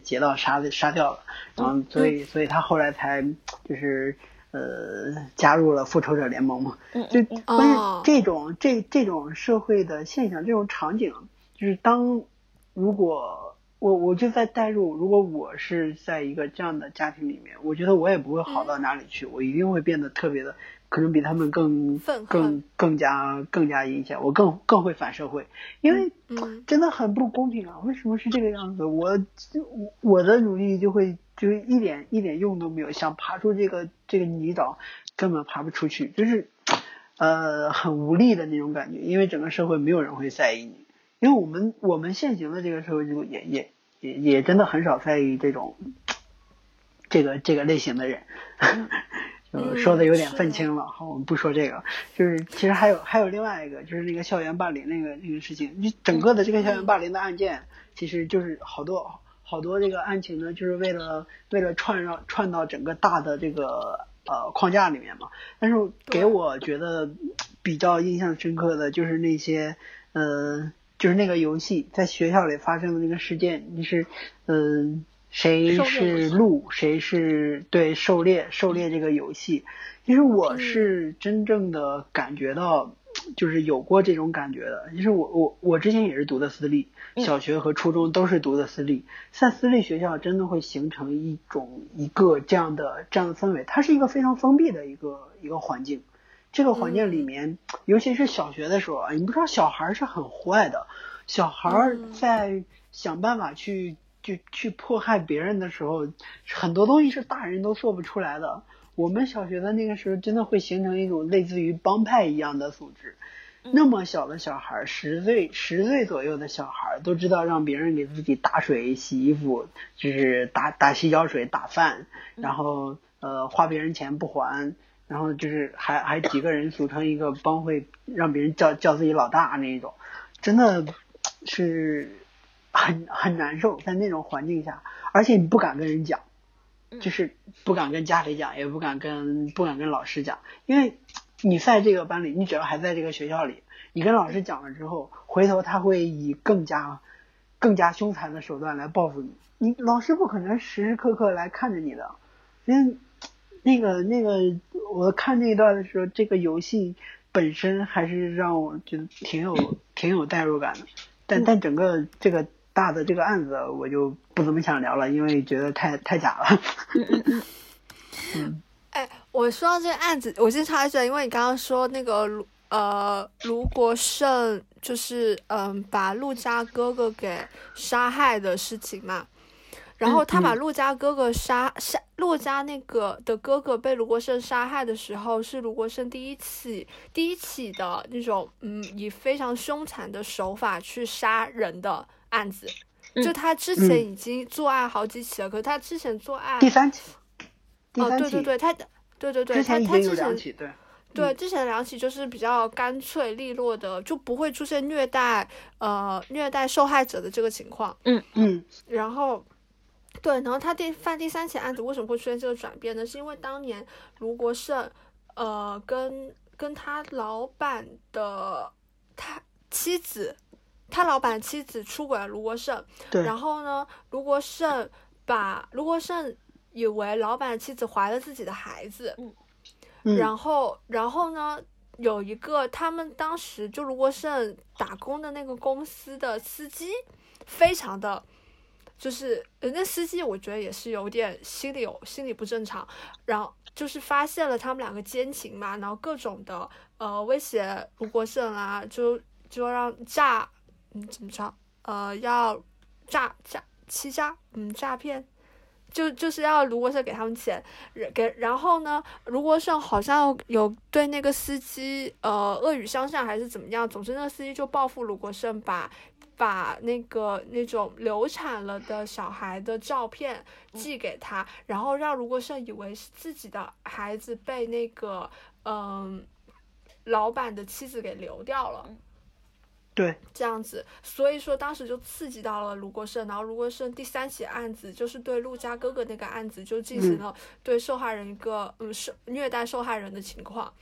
劫到杀杀掉了，然后所以所以他后来才就是呃加入了复仇者联盟嘛，就关键这种这这种社会的现象，这种场景，就是当如果我我就在代入，如果我是在一个这样的家庭里面，我觉得我也不会好到哪里去，我一定会变得特别的。可能比他们更更更加更加阴险，我更更会反社会，因为真的很不公平啊！为什么是这个样子？我我我的努力就会就一点一点用都没有，想爬出这个这个泥沼根本爬不出去，就是呃很无力的那种感觉，因为整个社会没有人会在意你，因为我们我们现行的这个社会制度也也也也真的很少在意这种这个这个类型的人。呃，说的有点愤青了，好，我们不说这个，就是其实还有还有另外一个，就是那个校园霸凌那个那个事情，你整个的这个校园霸凌的案件，其实就是好多好多这个案情呢，就是为了为了串绕串到整个大的这个呃框架里面嘛。但是给我觉得比较印象深刻的就是那些呃，就是那个游戏在学校里发生的那个事件，就是嗯。谁是鹿？谁是对狩猎？狩猎这个游戏，其实我是真正的感觉到，就是有过这种感觉的。其实我我我之前也是读的私立，小学和初中都是读的私立，在私立学校真的会形成一种一个这样的这样的氛围，它是一个非常封闭的一个一个环境。这个环境里面，尤其是小学的时候啊，你不知道小孩是很坏的，小孩在想办法去。就去迫害别人的时候，很多东西是大人都做不出来的。我们小学的那个时候，真的会形成一种类似于帮派一样的组织。那么小的小孩，十岁十岁左右的小孩，都知道让别人给自己打水、洗衣服，就是打打洗脚水、打饭，然后呃花别人钱不还，然后就是还还几个人组成一个帮会，让别人叫叫自己老大那一种，真的是。很很难受，在那种环境下，而且你不敢跟人讲，就是不敢跟家里讲，也不敢跟不敢跟老师讲，因为你在这个班里，你只要还在这个学校里，你跟老师讲了之后，回头他会以更加更加凶残的手段来报复你，你老师不可能时时刻刻来看着你的，因为那个那个我看那一段的时候，这个游戏本身还是让我觉得挺有挺有代入感的，但但整个这个。大的这个案子我就不怎么想聊了，因为觉得太太假了。嗯，哎，我说到这个案子，我先插一句，因为你刚刚说那个卢呃卢国胜就是嗯把陆家哥哥给杀害的事情嘛，然后他把陆家哥哥杀杀陆家那个的哥哥被卢国胜杀害的时候，是卢国胜第一起第一起的那种嗯以非常凶残的手法去杀人的。案子，就他之前已经作案好几起了，可是他之前作案第三起，哦，对对对，他，对对对，他他之前对对之前两起就是比较干脆利落的，就不会出现虐待呃虐待受害者的这个情况，嗯嗯，然后对，然后他第犯第三起案子为什么会出现这个转变呢？是因为当年卢国胜呃跟跟他老板的他妻子。他老板妻子出轨了卢国胜，然后呢，卢国胜把卢国胜以为老板妻子怀了自己的孩子，然后，然后呢，有一个他们当时就卢国胜打工的那个公司的司机，非常的，就是人家司机我觉得也是有点心理有心理不正常，然后就是发现了他们两个奸情嘛，然后各种的呃威胁卢国胜啊，就就让诈。嗯，怎么着？呃，要诈诈欺诈，嗯，诈骗，就就是要卢国胜给他们钱，给然后呢，卢国胜好像有对那个司机呃恶语相向还是怎么样，总之那个司机就报复卢国胜，把把那个那种流产了的小孩的照片寄给他，然后让卢国胜以为是自己的孩子被那个嗯老板的妻子给流掉了。对，这样子，所以说当时就刺激到了卢国胜，然后卢国胜第三起案子就是对陆家哥哥那个案子就进行了对受害人一个嗯受虐待受害人的情况。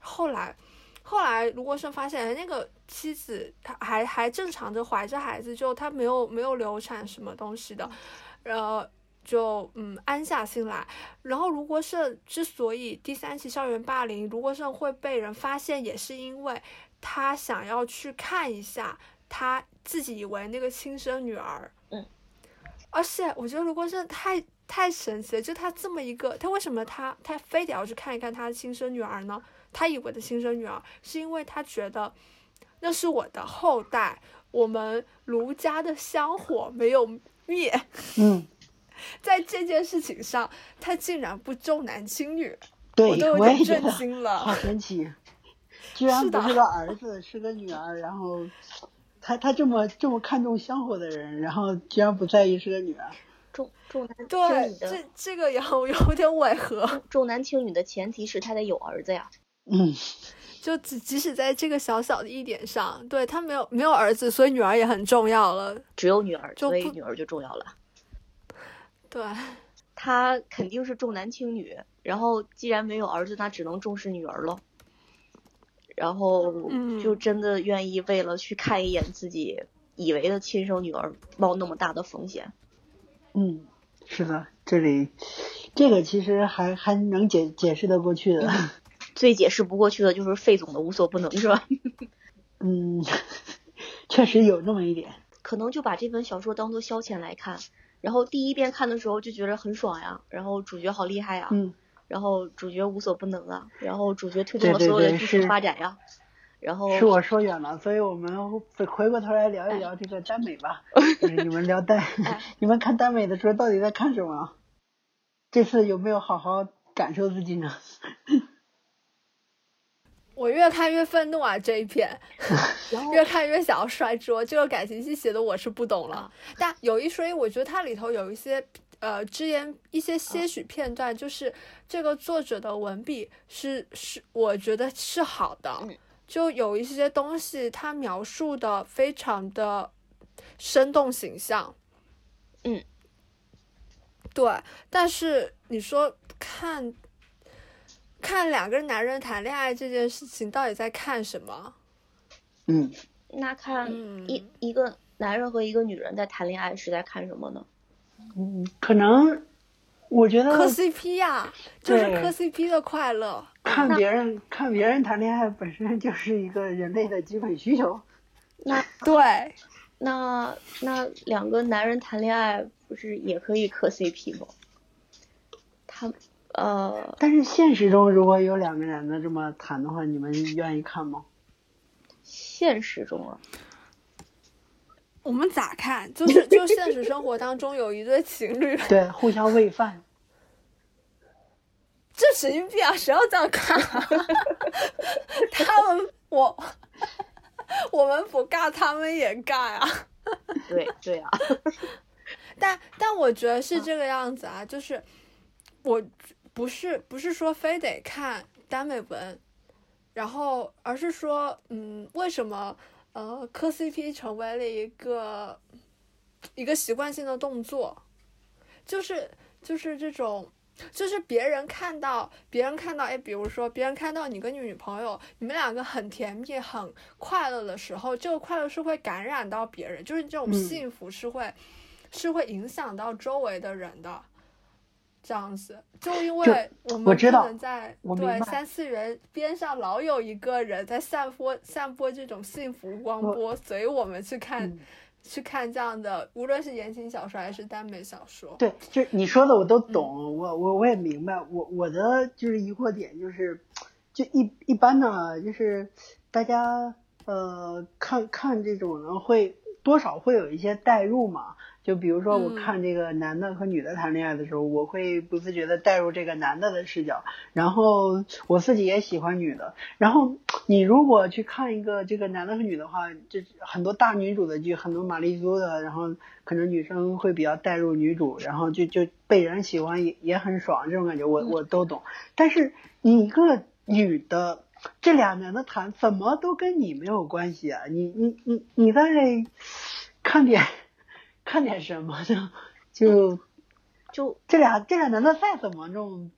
后来，后来卢国胜发现那个妻子她还还正常的怀着孩子，就她没有没有流产什么东西的。然后就嗯安下心来。然后卢国胜之所以第三起校园霸凌，卢国胜会被人发现，也是因为他想要去看一下他自己以为那个亲生女儿。嗯，而且我觉得卢国胜太太神奇了，就他这么一个，他为什么他他非得要去看一看他的亲生女儿呢？他以为的亲生女儿，是因为他觉得那是我的后代，我们卢家的香火没有灭。嗯，在这件事情上，他竟然不重男轻女，对，我都有点震惊了，好神奇，居然不是个儿子，是个女儿。然后他他这么这么看重香火的人，然后居然不在意是个女儿。重重男轻女的，这这个也有有点违和。重男轻女的前提是他得有儿子呀。嗯，就即即使在这个小小的一点上，对他没有没有儿子，所以女儿也很重要了。只有女儿，所以女儿就重要了。对，他肯定是重男轻女，然后既然没有儿子，那只能重视女儿了。然后就真的愿意为了去看一眼自己以为的亲生女儿，冒那么大的风险。嗯，是的，这里这个其实还还能解解释得过去的。最解释不过去的就是费总的无所不能，是吧？嗯，确实有那么一点。可能就把这本小说当做消遣来看，然后第一遍看的时候就觉得很爽呀，然后主角好厉害呀，嗯，然后主角无所不能啊，然后主角推动了所有的剧情发展呀，然后是我说远了，所以我们回过头来聊一聊这个耽美吧。你们聊耽 你们看耽美的时候到底在看什么？这次有没有好好感受自己呢？我越看越愤怒啊！这一篇，越看越想要摔桌。这个感情戏写的我是不懂了，但有一说一，我觉得它里头有一些呃只言一些些许片段，就是这个作者的文笔是是，我觉得是好的。就有一些东西，他描述的非常的生动形象。嗯，对。但是你说看。看两个男人谈恋爱这件事情到底在看什么？嗯，那看一一个男人和一个女人在谈恋爱是在看什么呢？嗯，可能我觉得磕 CP 呀，就是磕 CP 的快乐。看别人看别人谈恋爱本身就是一个人类的基本需求。那对，那那两个男人谈恋爱不是也可以磕 CP 吗？他。呃，但是现实中如果有两个男的这么谈的话，你们愿意看吗？现实中啊，我们咋看？就 是就现实生活当中有一对情侣 对，互相喂饭，这神经病啊！谁要这样看？他们我我们不尬，他们也尬啊。对对啊，但但我觉得是这个样子啊，就是我。不是不是说非得看耽美文，然后而是说，嗯，为什么呃磕 CP 成为了一个一个习惯性的动作？就是就是这种，就是别人看到别人看到，哎，比如说别人看到你跟你女朋友，你们两个很甜蜜、很快乐的时候，这个快乐是会感染到别人，就是这种幸福是会是会影响到周围的人的。这样子，就因为我们不能在对三次元边上老有一个人在散播散播这种幸福光波，所以我们去看去看这样的，无论是言情小说还是耽美小说。对，就你说的我都懂，我我我也明白。我我的就是疑惑点就是，就一一般呢，就是大家呃看看这种呢，会多少会有一些代入嘛。就比如说，我看这个男的和女的谈恋爱的时候，我会不自觉的带入这个男的的视角，然后我自己也喜欢女的。然后你如果去看一个这个男的和女的话，这很多大女主的剧，很多玛丽苏的，然后可能女生会比较带入女主，然后就就被人喜欢也也很爽，这种感觉我我都懂。但是你一个女的，这俩男的谈，怎么都跟你没有关系啊？你你你你在看点。看点什么呢？就就这俩这俩男的再怎么弄，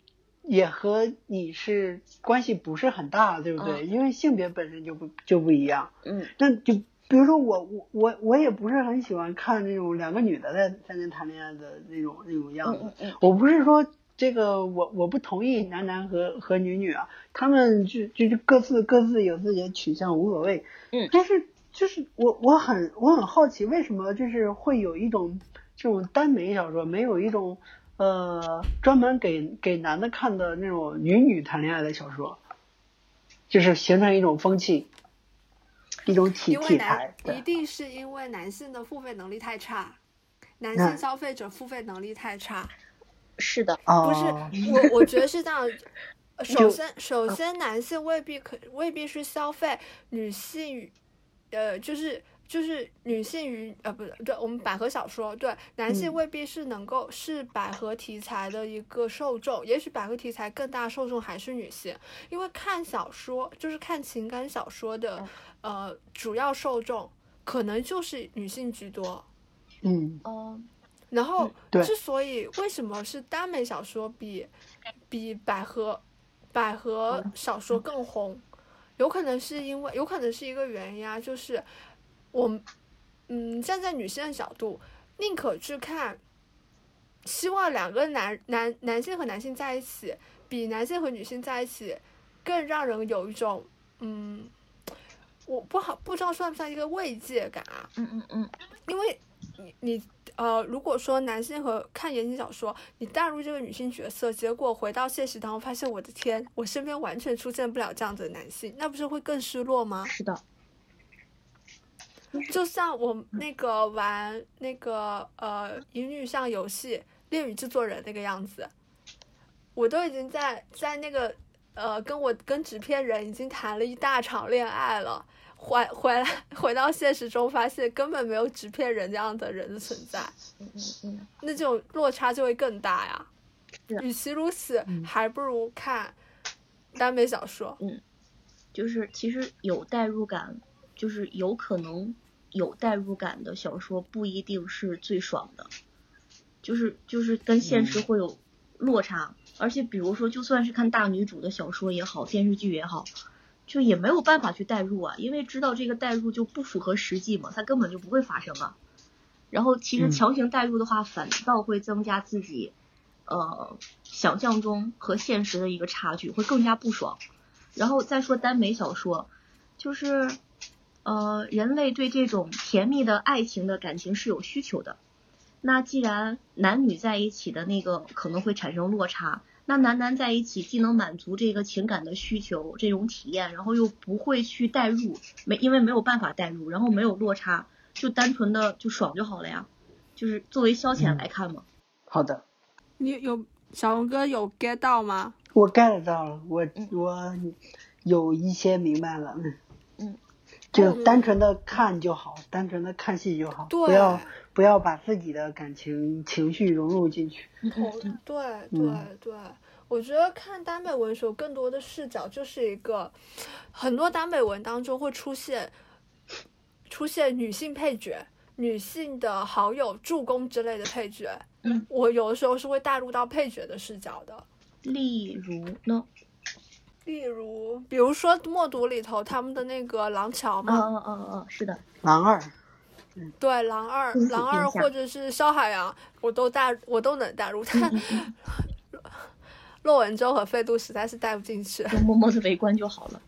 也和你是关系不是很大，对不对？因为性别本身就不就不一样。嗯，那就比如说我我我我也不是很喜欢看那种两个女的在在那谈恋爱的那种那种样子。我不是说这个我我不同意男男和和女女啊，他们就就是各自各自有自己的取向无所谓。嗯。但是就是我我很我很好奇为什么就是会有一种这种耽美小说，没有一种呃专门给给男的看的那种女女谈恋爱的小说，就是形成一种风气。一种体体裁，一定是因为男性的付费能力太差，男性消费者付费能力太差。是的，不是 我，我觉得是这样。首先，首先，男性未必可未必是消费女性，呃，就是就是女性与呃，不对，我们百合小说，对男性未必是能够是百合题材的一个受众，也许百合题材更大受众还是女性，因为看小说就是看情感小说的。呃，主要受众可能就是女性居多，嗯哦，然后之所以为什么是耽美小说比比百合百合小说更红，有可能是因为有可能是一个原因啊，就是我嗯站在女性的角度，宁可去看，希望两个男男男性和男性在一起，比男性和女性在一起更让人有一种嗯。我不好不知道算不算一个慰藉感啊？嗯嗯嗯，因为你你呃，如果说男性和看言情小说，你带入这个女性角色，结果回到现实当中发现，我的天，我身边完全出现不了这样子的男性，那不是会更失落吗？是的。就像我那个玩那个呃乙女向游戏《恋与制作人》那个样子，我都已经在在那个呃跟我跟纸片人已经谈了一大场恋爱了。回回来 回到现实中，发现根本没有纸片人这样的人的存在，嗯嗯嗯，那这种落差就会更大呀。与其如此，还不如看耽美小说。嗯，就是其实有代入感，就是有可能有代入感的小说不一定是最爽的，就是就是跟现实会有落差。而且比如说，就算是看大女主的小说也好，电视剧也好。就也没有办法去代入啊，因为知道这个代入就不符合实际嘛，它根本就不会发生啊。然后其实强行代入的话，反倒会增加自己呃想象中和现实的一个差距，会更加不爽。然后再说耽美小说，就是呃人类对这种甜蜜的爱情的感情是有需求的。那既然男女在一起的那个可能会产生落差。那男男在一起，既能满足这个情感的需求，这种体验，然后又不会去代入，没因为没有办法代入，然后没有落差，就单纯的就爽就好了呀，就是作为消遣来看嘛。好的。你有小龙哥有 get 到吗？我 get 到了，我我有一些明白了。嗯。就单纯的看就好，单纯的看戏就好，不要不要把自己的感情情绪融入进去。嗯，对对对，我觉得看耽美文时候更多的视角就是一个，很多耽美文当中会出现出现女性配角、女性的好友、助攻之类的配角。嗯，我有的时候是会带入到配角的视角的。例如呢？例如，比如说《默读》里头他们的那个廊桥嘛，嗯嗯嗯嗯，是的，狼二，对，狼二，狼二或者是肖海洋，我都带，我都能带入，但骆文舟和费度实在是带不进去，就默默的围观就好了。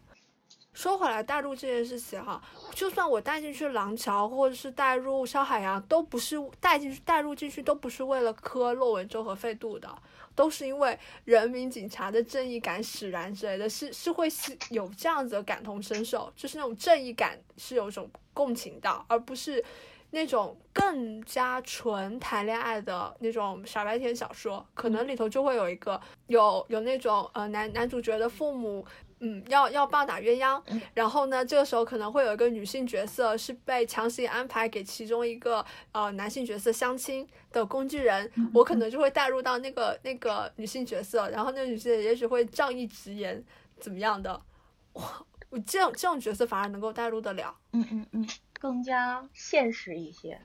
说回来，带入这件事情哈，就算我带进去廊桥，或者是带入肖海洋，都不是带进去，带入进去都不是为了磕骆文舟和费度的。都是因为人民警察的正义感使然之类的，是是会是有这样子的感同身受，就是那种正义感是有一种共情到，而不是那种更加纯谈恋爱的那种傻白甜小说，可能里头就会有一个有有那种呃男男主角的父母。嗯，要要棒打鸳鸯，然后呢，这个时候可能会有一个女性角色是被强行安排给其中一个呃男性角色相亲的工具人，我可能就会带入到那个那个女性角色，然后那个女性也许会仗义直言怎么样的，我我这样这种角色反而能够带入得了，嗯嗯嗯，更加现实一些，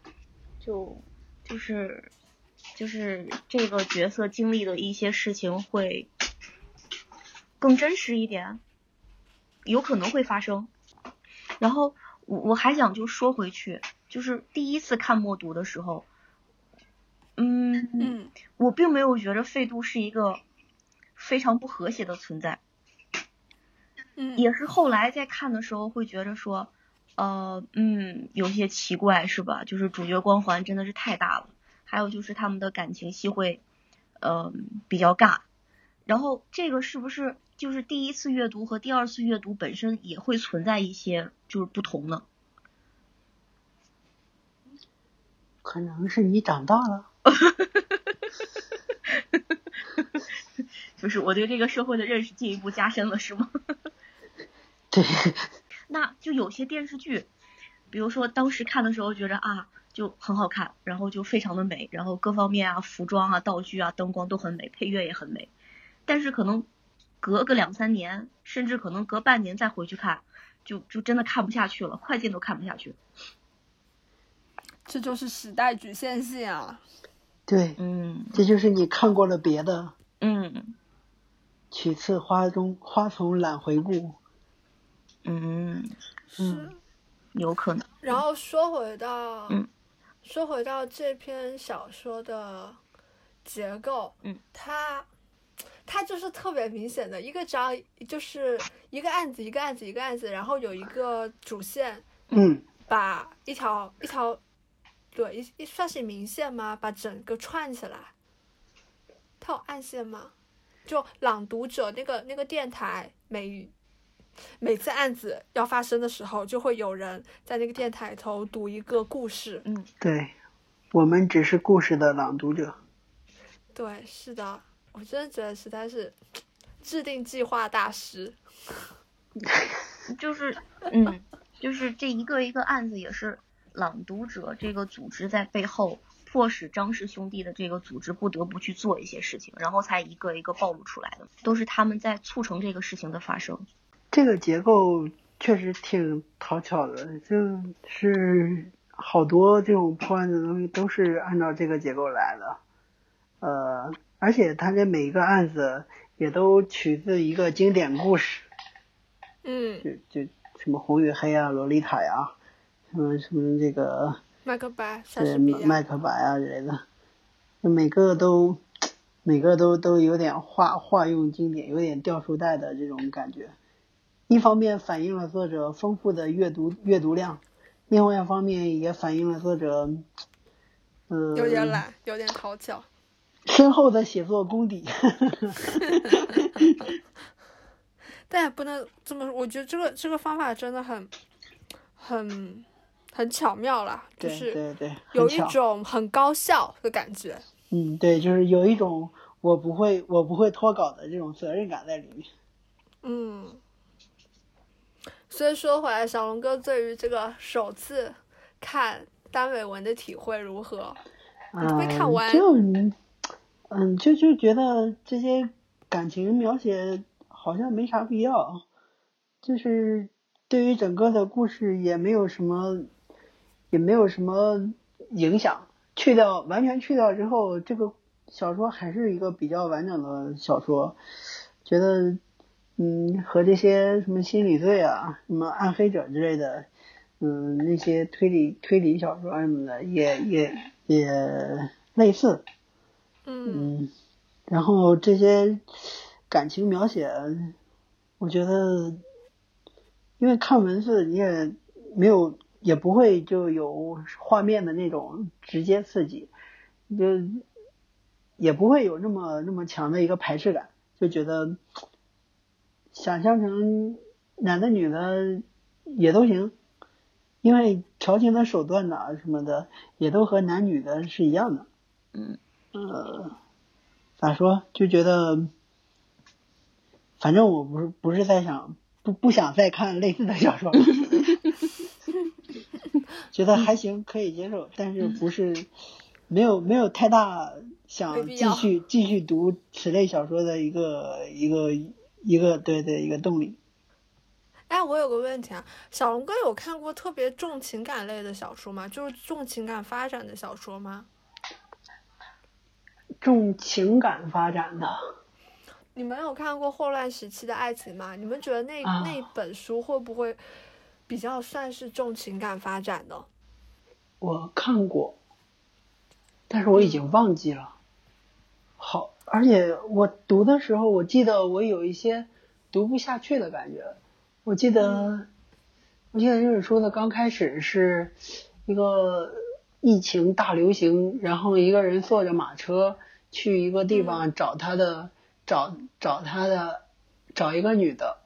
就就是就是这个角色经历的一些事情会。更真实一点，有可能会发生。然后我我还想就说回去，就是第一次看默读的时候，嗯嗯，我并没有觉得费度是一个非常不和谐的存在，嗯，也是后来在看的时候会觉得说，呃，嗯，有些奇怪是吧？就是主角光环真的是太大了，还有就是他们的感情戏会，嗯，比较尬，然后这个是不是？就是第一次阅读和第二次阅读本身也会存在一些就是不同的，可能是你长大了，就是我对这个社会的认识进一步加深了，是吗？对，那就有些电视剧，比如说当时看的时候觉得啊就很好看，然后就非常的美，然后各方面啊服装啊道具啊灯光都很美，配乐也很美，但是可能。隔个两三年，甚至可能隔半年再回去看，就就真的看不下去了，快进都看不下去。这就是时代局限性啊！对，嗯，这就是你看过了别的，嗯，取次花中花丛懒回顾，嗯，是，有可能。然后说回到，嗯，说回到这篇小说的结构，嗯，它。它就是特别明显的一个章，就是一个案子一个案子一个案子，然后有一个主线，嗯，把一条一条，对，一一算是明线吗？把整个串起来。它有暗线吗？就朗读者那个那个电台，每每次案子要发生的时候，就会有人在那个电台头读一个故事。嗯，对，我们只是故事的朗读者。对，是的。我真的觉得实在是制定计划大师，就是 嗯，就是这一个一个案子也是朗读者这个组织在背后迫使张氏兄弟的这个组织不得不去做一些事情，然后才一个一个暴露出来的，都是他们在促成这个事情的发生。这个结构确实挺讨巧的，就是好多这种破案的东西都是按照这个结构来的，呃。而且他这每一个案子也都取自一个经典故事，嗯，就就什么红与黑啊，洛丽塔呀，什么什么这个麦克白，对麦克白啊之类的，每个都每个都都有点化化用经典，有点掉书袋的这种感觉。一方面反映了作者丰富的阅读阅读量，另外一方面也反映了作者，嗯，有点懒，有点讨巧。深厚的写作功底，但也不能这么说。我觉得这个这个方法真的很很很巧妙了，就是对对有一种很高效的感觉。嗯，对，就是有一种我不会我不会脱稿的这种责任感在里面。嗯，所以说回来，小龙哥对于这个首次看单尾文的体会如何？没看完就。嗯，就就觉得这些感情描写好像没啥必要，就是对于整个的故事也没有什么，也没有什么影响。去掉完全去掉之后，这个小说还是一个比较完整的小说。觉得，嗯，和这些什么心理罪啊、什么暗黑者之类的，嗯，那些推理推理小说什么的，也也也类似。嗯，然后这些感情描写，我觉得，因为看文字你也没有，也不会就有画面的那种直接刺激，就也不会有那么那么强的一个排斥感，就觉得想象成男的女的也都行，因为调情的手段呐什么的也都和男女的是一样的，嗯。呃，咋说？就觉得，反正我不是不是在想不不想再看类似的小说，觉得还行，可以接受，但是不是没有没有太大想继续继续读此类小说的一个一个一个对对一个动力。哎，我有个问题啊，小龙哥有看过特别重情感类的小说吗？就是重情感发展的小说吗？重情感发展的，你们有看过《霍乱时期的爱情》吗？你们觉得那那本书会不会比较算是重情感发展的。我看过，但是我已经忘记了。好，而且我读的时候，我记得我有一些读不下去的感觉。我记得，我记得这本书的刚开始是一个疫情大流行，然后一个人坐着马车去一个地方找他的，找找他的，找一个女的。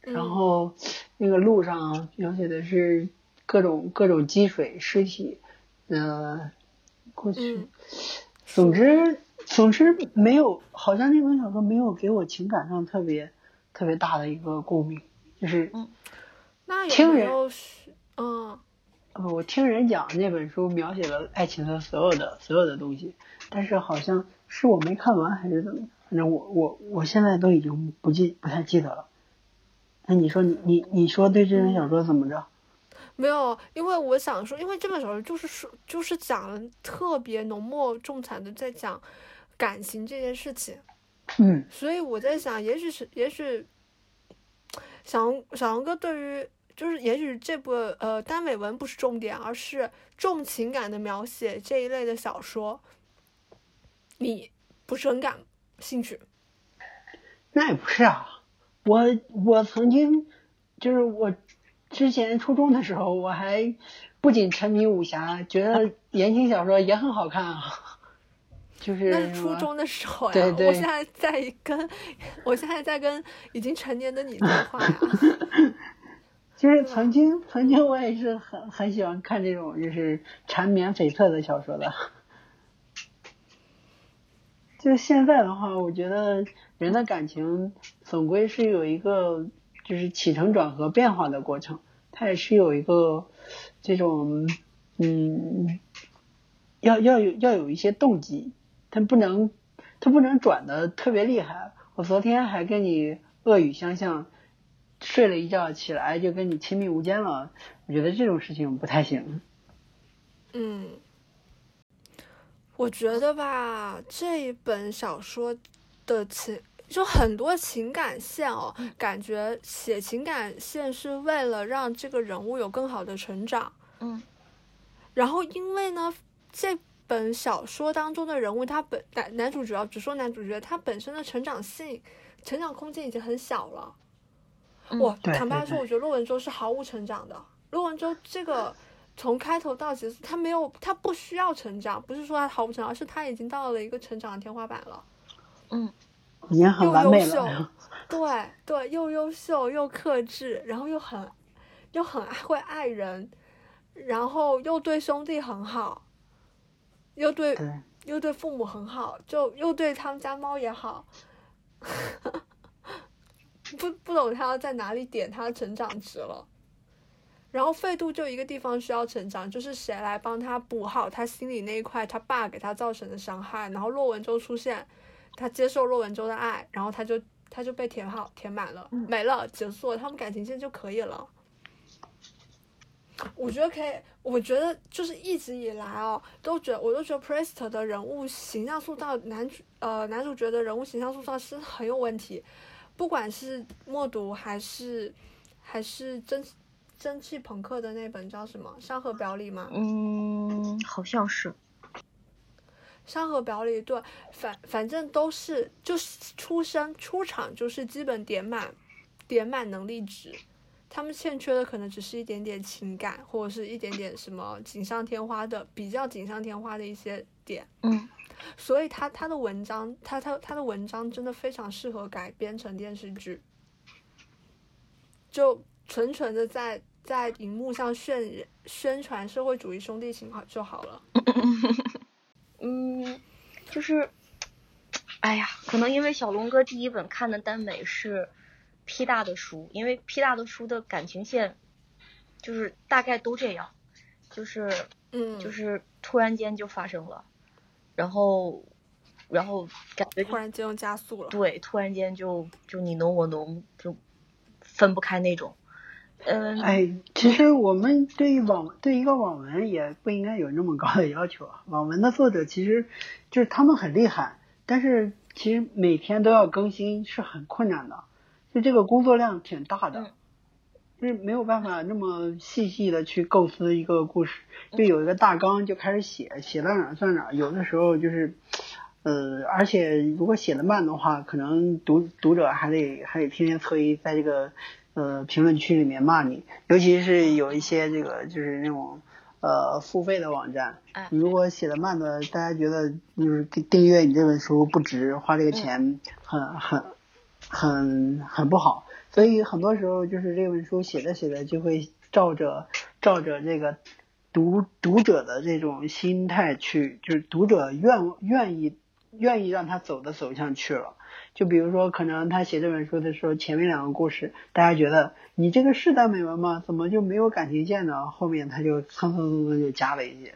然后那个路上描写的是各种各种积水尸体，呃，过去，总之总之没有，好像那本小说没有给我情感上特别特别大的一个共鸣，就是那听人，嗯，呃，我听人讲那本书描写了爱情的所有的所有的东西，但是好像是我没看完还是怎么，反正我我我现在都已经不记不太记得了。那你说你你你说对这本小说怎么着？没有，因为我想说，因为这本小说就是说，就是讲特别浓墨重彩的在讲感情这件事情。嗯。所以我在想，也许是，也许小小龙哥对于就是，也许这部呃耽美文不是重点，而是重情感的描写这一类的小说，你不是很感兴趣？那也不是啊。我我曾经就是我之前初中的时候，我还不仅沉迷武侠，觉得言情小说也很好看啊。就是那是初中的时候呀，对对。我现在在跟我现在在跟已经成年的你对话呀。就是曾经曾经我也是很很喜欢看这种就是缠绵悱恻的小说的。就现在的话，我觉得。人的感情总归是有一个就是起承转合变化的过程，它也是有一个这种嗯，要要有要有一些动机，它不能它不能转的特别厉害。我昨天还跟你恶语相向，睡了一觉起来就跟你亲密无间了，我觉得这种事情不太行。嗯，我觉得吧，这一本小说。的情就很多情感线哦，感觉写情感线是为了让这个人物有更好的成长。嗯，然后因为呢，这本小说当中的人物，他本男男主角只说男主角，他本身的成长性、成长空间已经很小了。我坦白说，我觉得骆文舟是毫无成长的。骆文舟这个从开头到结束，他没有，他不需要成长，不是说他毫无成长，而是他已经到了一个成长的天花板了。嗯，已经很完美了。对对，又优秀又克制，然后又很又很会爱人，然后又对兄弟很好，又对又对父母很好，就又对他们家猫也好。不不懂他要在哪里点他的成长值了。然后费度就一个地方需要成长，就是谁来帮他补好他心里那一块他爸给他造成的伤害。然后洛文舟出现。他接受骆文舟的爱，然后他就他就被填好填满了，没了结束了，他们感情线就可以了。我觉得可以，我觉得就是一直以来哦，都觉得我都觉得 Priest 的人物形象塑造，男主呃男主角的人物形象塑造是很有问题，不管是默读还是还是蒸蒸汽朋克的那本叫什么《山河表里》吗？嗯，好像是。山河表里，对，反反正都是，就是出生出场就是基本点满，点满能力值，他们欠缺的可能只是一点点情感，或者是一点点什么锦上添花的，比较锦上添花的一些点，嗯，所以他他的文章，他他他的文章真的非常适合改编成电视剧，就纯纯的在在荧幕上渲染宣传社会主义兄弟情好就好了。嗯，就是，哎呀，可能因为小龙哥第一本看的耽美是 P 大的书，因为 P 大的书的感情线就是大概都这样，就是，嗯，就是突然间就发生了，然后，然后感觉突然间又加速了，对，突然间就就你侬我侬，就分不开那种。嗯，哎，其实我们对于网对一个网文也不应该有那么高的要求啊。网文的作者其实就是他们很厉害，但是其实每天都要更新是很困难的，就这个工作量挺大的。就是没有办法那么细细的去构思一个故事，就有一个大纲就开始写，写到哪算哪。有的时候就是，呃，而且如果写的慢的话，可能读读者还得还得天天特意在这个呃评论区里面骂你，尤其是有一些这个就是那种呃付费的网站，你如果写的慢的，大家觉得就是订阅你这本书不值，花这个钱很很很很不好。所以很多时候就是这本书写着写着就会照着照着这个读读者的这种心态去，就是读者愿愿意愿意让他走的走向去了。就比如说，可能他写这本书的时候，前面两个故事大家觉得你这个是耽美文吗？怎么就没有感情线呢？后面他就蹭蹭蹭蹭就加了一些，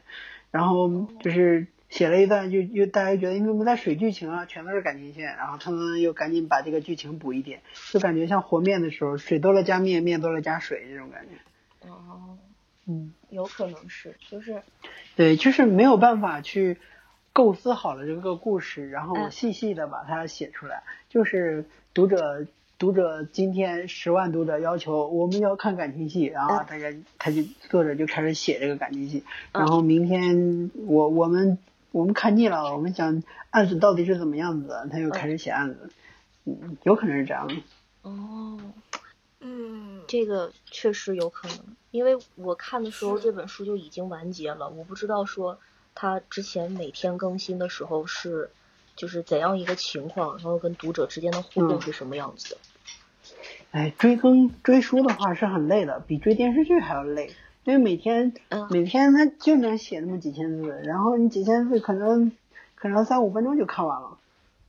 然后就是。写了一段，就就大家觉得你怎么在水剧情啊，全都是感情线，然后他们又赶紧把这个剧情补一点，就感觉像和面的时候，水多了加面，面多了加水这种感觉。哦，嗯，有可能是，就是，对，就是没有办法去构思好了这个故事，然后细细的把它写出来，就是读者。读者今天十万读者要求我们要看感情戏，然后大家他就作者就开始写这个感情戏，然后明天我我们我们看腻了，我们想案子到底是怎么样子，他又开始写案子，嗯，有可能是这样的。哦，嗯，这个确实有可能，因为我看的时候这本书就已经完结了，我不知道说他之前每天更新的时候是就是怎样一个情况，然后跟读者之间的互动是什么样子的。哎，追更追书的话是很累的，比追电视剧还要累，因为每天每天他就能写那么几千字，然后你几千字可能可能三五分钟就看完了，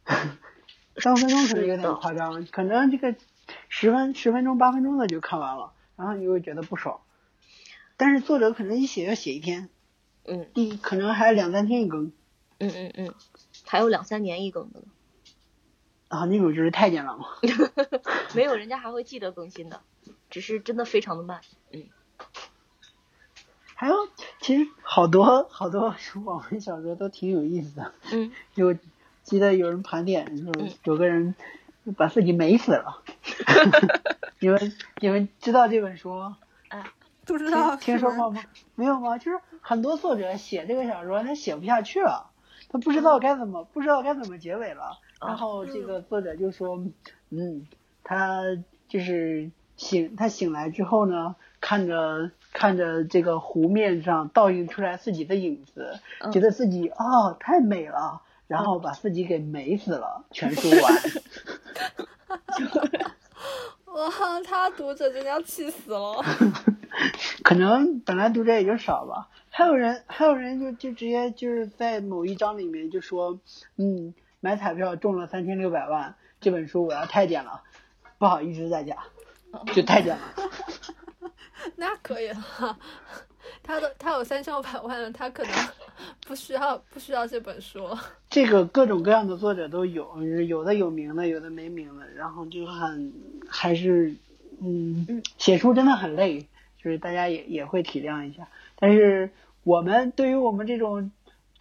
三五分钟可能有点夸张，可能这个十分十分钟八分钟的就看完了，然后你会觉得不爽。但是作者可能一写要写一天，嗯，第可能还两三天一更，嗯嗯嗯，还有两三年一更的呢。啊，那种就是太监了嘛。没有，人家还会记得更新的，只是真的非常的慢。嗯。还有，其实好多好多网文小说都挺有意思的。嗯。有记得有人盘点，说有个人把自己美死了。你们你们知道这本书吗？啊，不知道。听说过吗？没有吗？就是很多作者写这个小说，他写不下去了，他不知道该怎么，不知道该怎么结尾了。然后这个作者就说，嗯，他就是醒，他醒来之后呢，看着看着这个湖面上倒映出来自己的影子，觉得自己哦太美了，然后把自己给美死了。全书完。哇，他读者真的要气死了。可能本来读者也就少吧，还有人还有人就就直接就是在某一章里面就说，嗯。买彩票中了三千六百万，这本书我要太监了，不好意思在家，就太监了。那可以了，他都他有三千五百万了，他可能不需要不需要这本书。这个各种各样的作者都有，有的有名的，有的没名的，然后就很还是嗯，写书真的很累，就是大家也也会体谅一下。但是我们对于我们这种。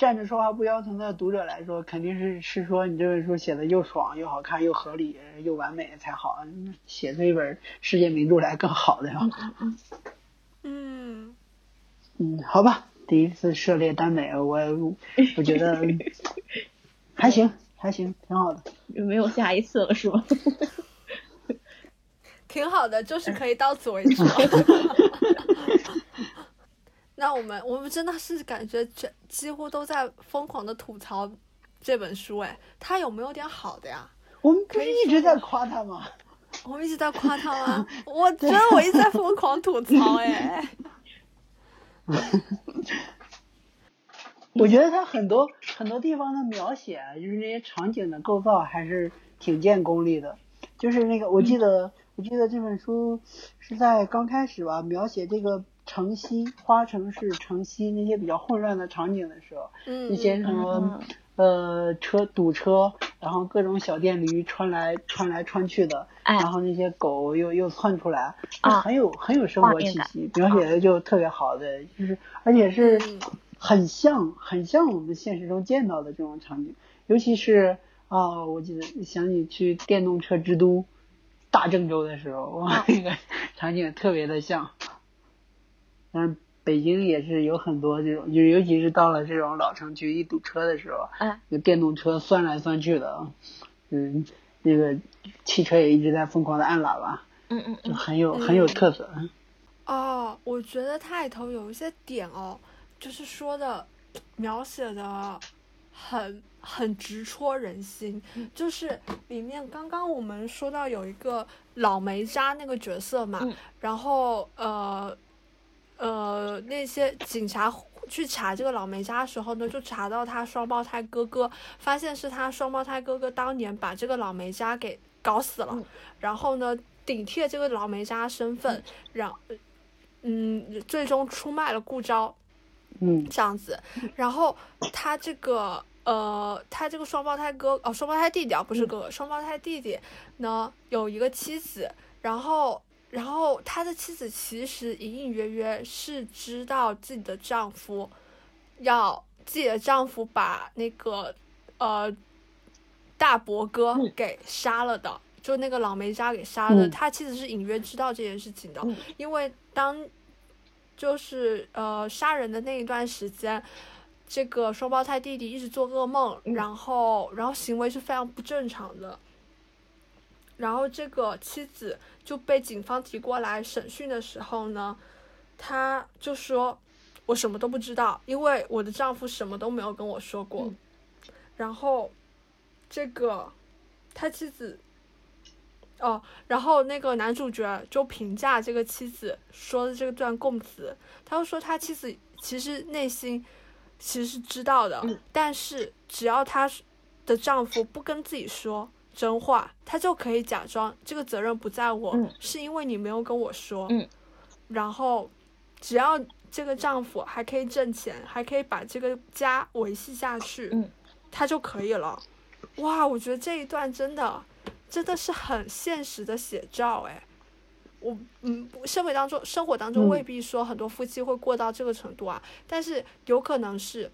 站着说话不腰疼的读者来说，肯定是是说你这本书写的又爽又好看又合理又完美才好，写出一本世界名著来更好的呀。嗯嗯，好吧，第一次涉猎耽美，我我觉得 还行还行，挺好的。没有下一次了是吗？挺好的，就是可以到此为止。那我们我们真的是感觉全几乎都在疯狂的吐槽这本书哎，它有没有点好的呀？我们不是一直在夸他吗？我们一直在夸他吗？我觉得我一直在疯狂吐槽哎。我觉得他很多很多地方的描写，就是那些场景的构造还是挺见功力的。就是那个，我记得我记得这本书是在刚开始吧，描写这个。城西花城市城西那些比较混乱的场景的时候，嗯，一些什么呃车堵车，然后各种小电驴穿来穿来穿去的，然后那些狗又又窜出来，啊，很有很有生活气息，描写的就特别好的，就是而且是很像很像我们现实中见到的这种场景，尤其是啊，我记得想起去电动车之都。大郑州的时候，哇，那个场景特别的像。嗯，北京也是有很多这种，就尤其是到了这种老城区一堵车的时候，嗯，那电动车钻来钻去的，嗯，那个汽车也一直在疯狂的按喇叭，嗯嗯，就很有很有特色。哦，我觉得它里头有一些点哦，就是说的描写的很很直戳人心，就是里面刚刚我们说到有一个老煤渣那个角色嘛，然后呃。呃，那些警察去查这个老梅家的时候呢，就查到他双胞胎哥哥，发现是他双胞胎哥哥当年把这个老梅家给搞死了，然后呢，顶替了这个老梅家身份，让，嗯，最终出卖了顾昭，嗯，这样子，然后他这个呃，他这个双胞胎哥哦，双胞胎弟弟啊，不是哥哥，双胞胎弟弟呢有一个妻子，然后。然后他的妻子其实隐隐约约是知道自己的丈夫，要自己的丈夫把那个呃大伯哥给杀了的，就那个老梅家给杀了。他妻子是隐约知道这件事情的，因为当就是呃杀人的那一段时间，这个双胞胎弟弟一直做噩梦，然后然后行为是非常不正常的。然后这个妻子就被警方提过来审讯的时候呢，他就说：“我什么都不知道，因为我的丈夫什么都没有跟我说过。”然后这个他妻子哦，然后那个男主角就评价这个妻子说的这段供词，他就说他妻子其实内心其实是知道的，但是只要他的丈夫不跟自己说。真话，他就可以假装这个责任不在我，是因为你没有跟我说。嗯，然后只要这个丈夫还可以挣钱，还可以把这个家维系下去，嗯，他就可以了。哇，我觉得这一段真的真的是很现实的写照哎。我嗯，生活当中生活当中未必说很多夫妻会过到这个程度啊，但是有可能是，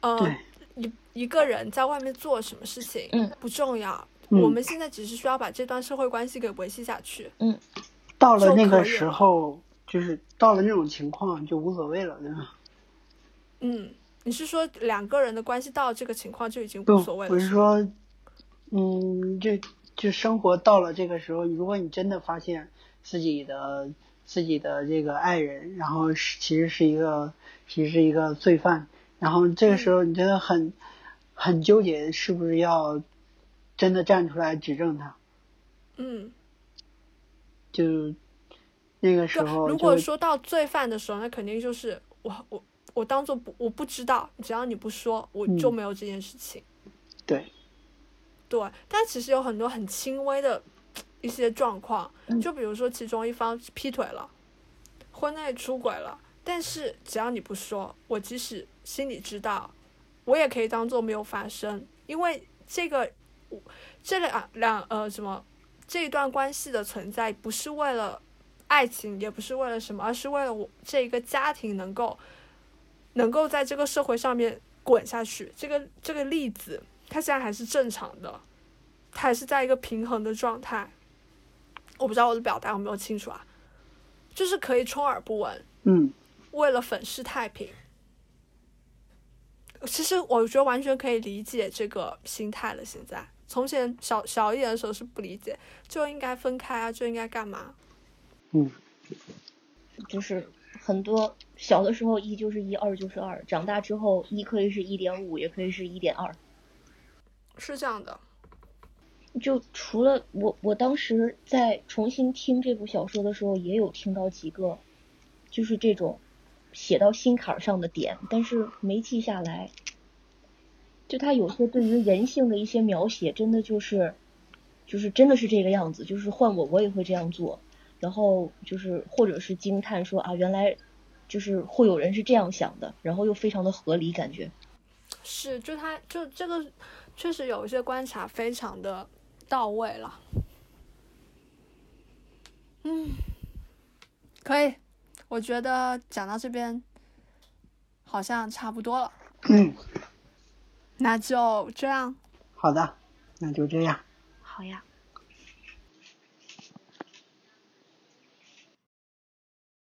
嗯。一一个人在外面做什么事情，嗯，不重要。我们现在只是需要把这段社会关系给维系下去，嗯。到了那个时候，就是到了那种情况就无所谓了，对吧？嗯，你是说两个人的关系到这个情况就已经无所谓了？不是说，嗯，就就生活到了这个时候，如果你真的发现自己的自己的这个爱人，然后是其实是一个其实是一个罪犯。然后这个时候，你真的很很纠结，是不是要真的站出来指证他？嗯，就那个时候，如果说到罪犯的时候，那肯定就是我我我当做不我不知道，只要你不说，我就没有这件事情。对，对，但其实有很多很轻微的一些状况，就比如说其中一方劈腿了，婚内出轨了。但是只要你不说，我即使心里知道，我也可以当做没有发生，因为这个，这两两呃什么，这一段关系的存在不是为了爱情，也不是为了什么，而是为了我这一个家庭能够，能够在这个社会上面滚下去。这个这个例子，它现在还是正常的，它还是在一个平衡的状态。我不知道我的表达有没有清楚啊？就是可以充耳不闻。嗯。为了粉饰太平，其实我觉得完全可以理解这个心态了。现在，从前小小一点的时候是不理解，就应该分开啊，就应该干嘛？嗯，就是很多小的时候一就是一，二就是二，长大之后一可以是一点五，也可以是一点二，是这样的。就除了我，我当时在重新听这部小说的时候，也有听到几个，就是这种。写到心坎上的点，但是没记下来。就他有些对于人性的一些描写，真的就是，就是真的是这个样子。就是换我，我也会这样做。然后就是，或者是惊叹说啊，原来就是会有人是这样想的，然后又非常的合理，感觉。是，就他就这个确实有一些观察非常的到位了。嗯，可以。我觉得讲到这边，好像差不多了。嗯，那就这样。好的，那就这样。好呀。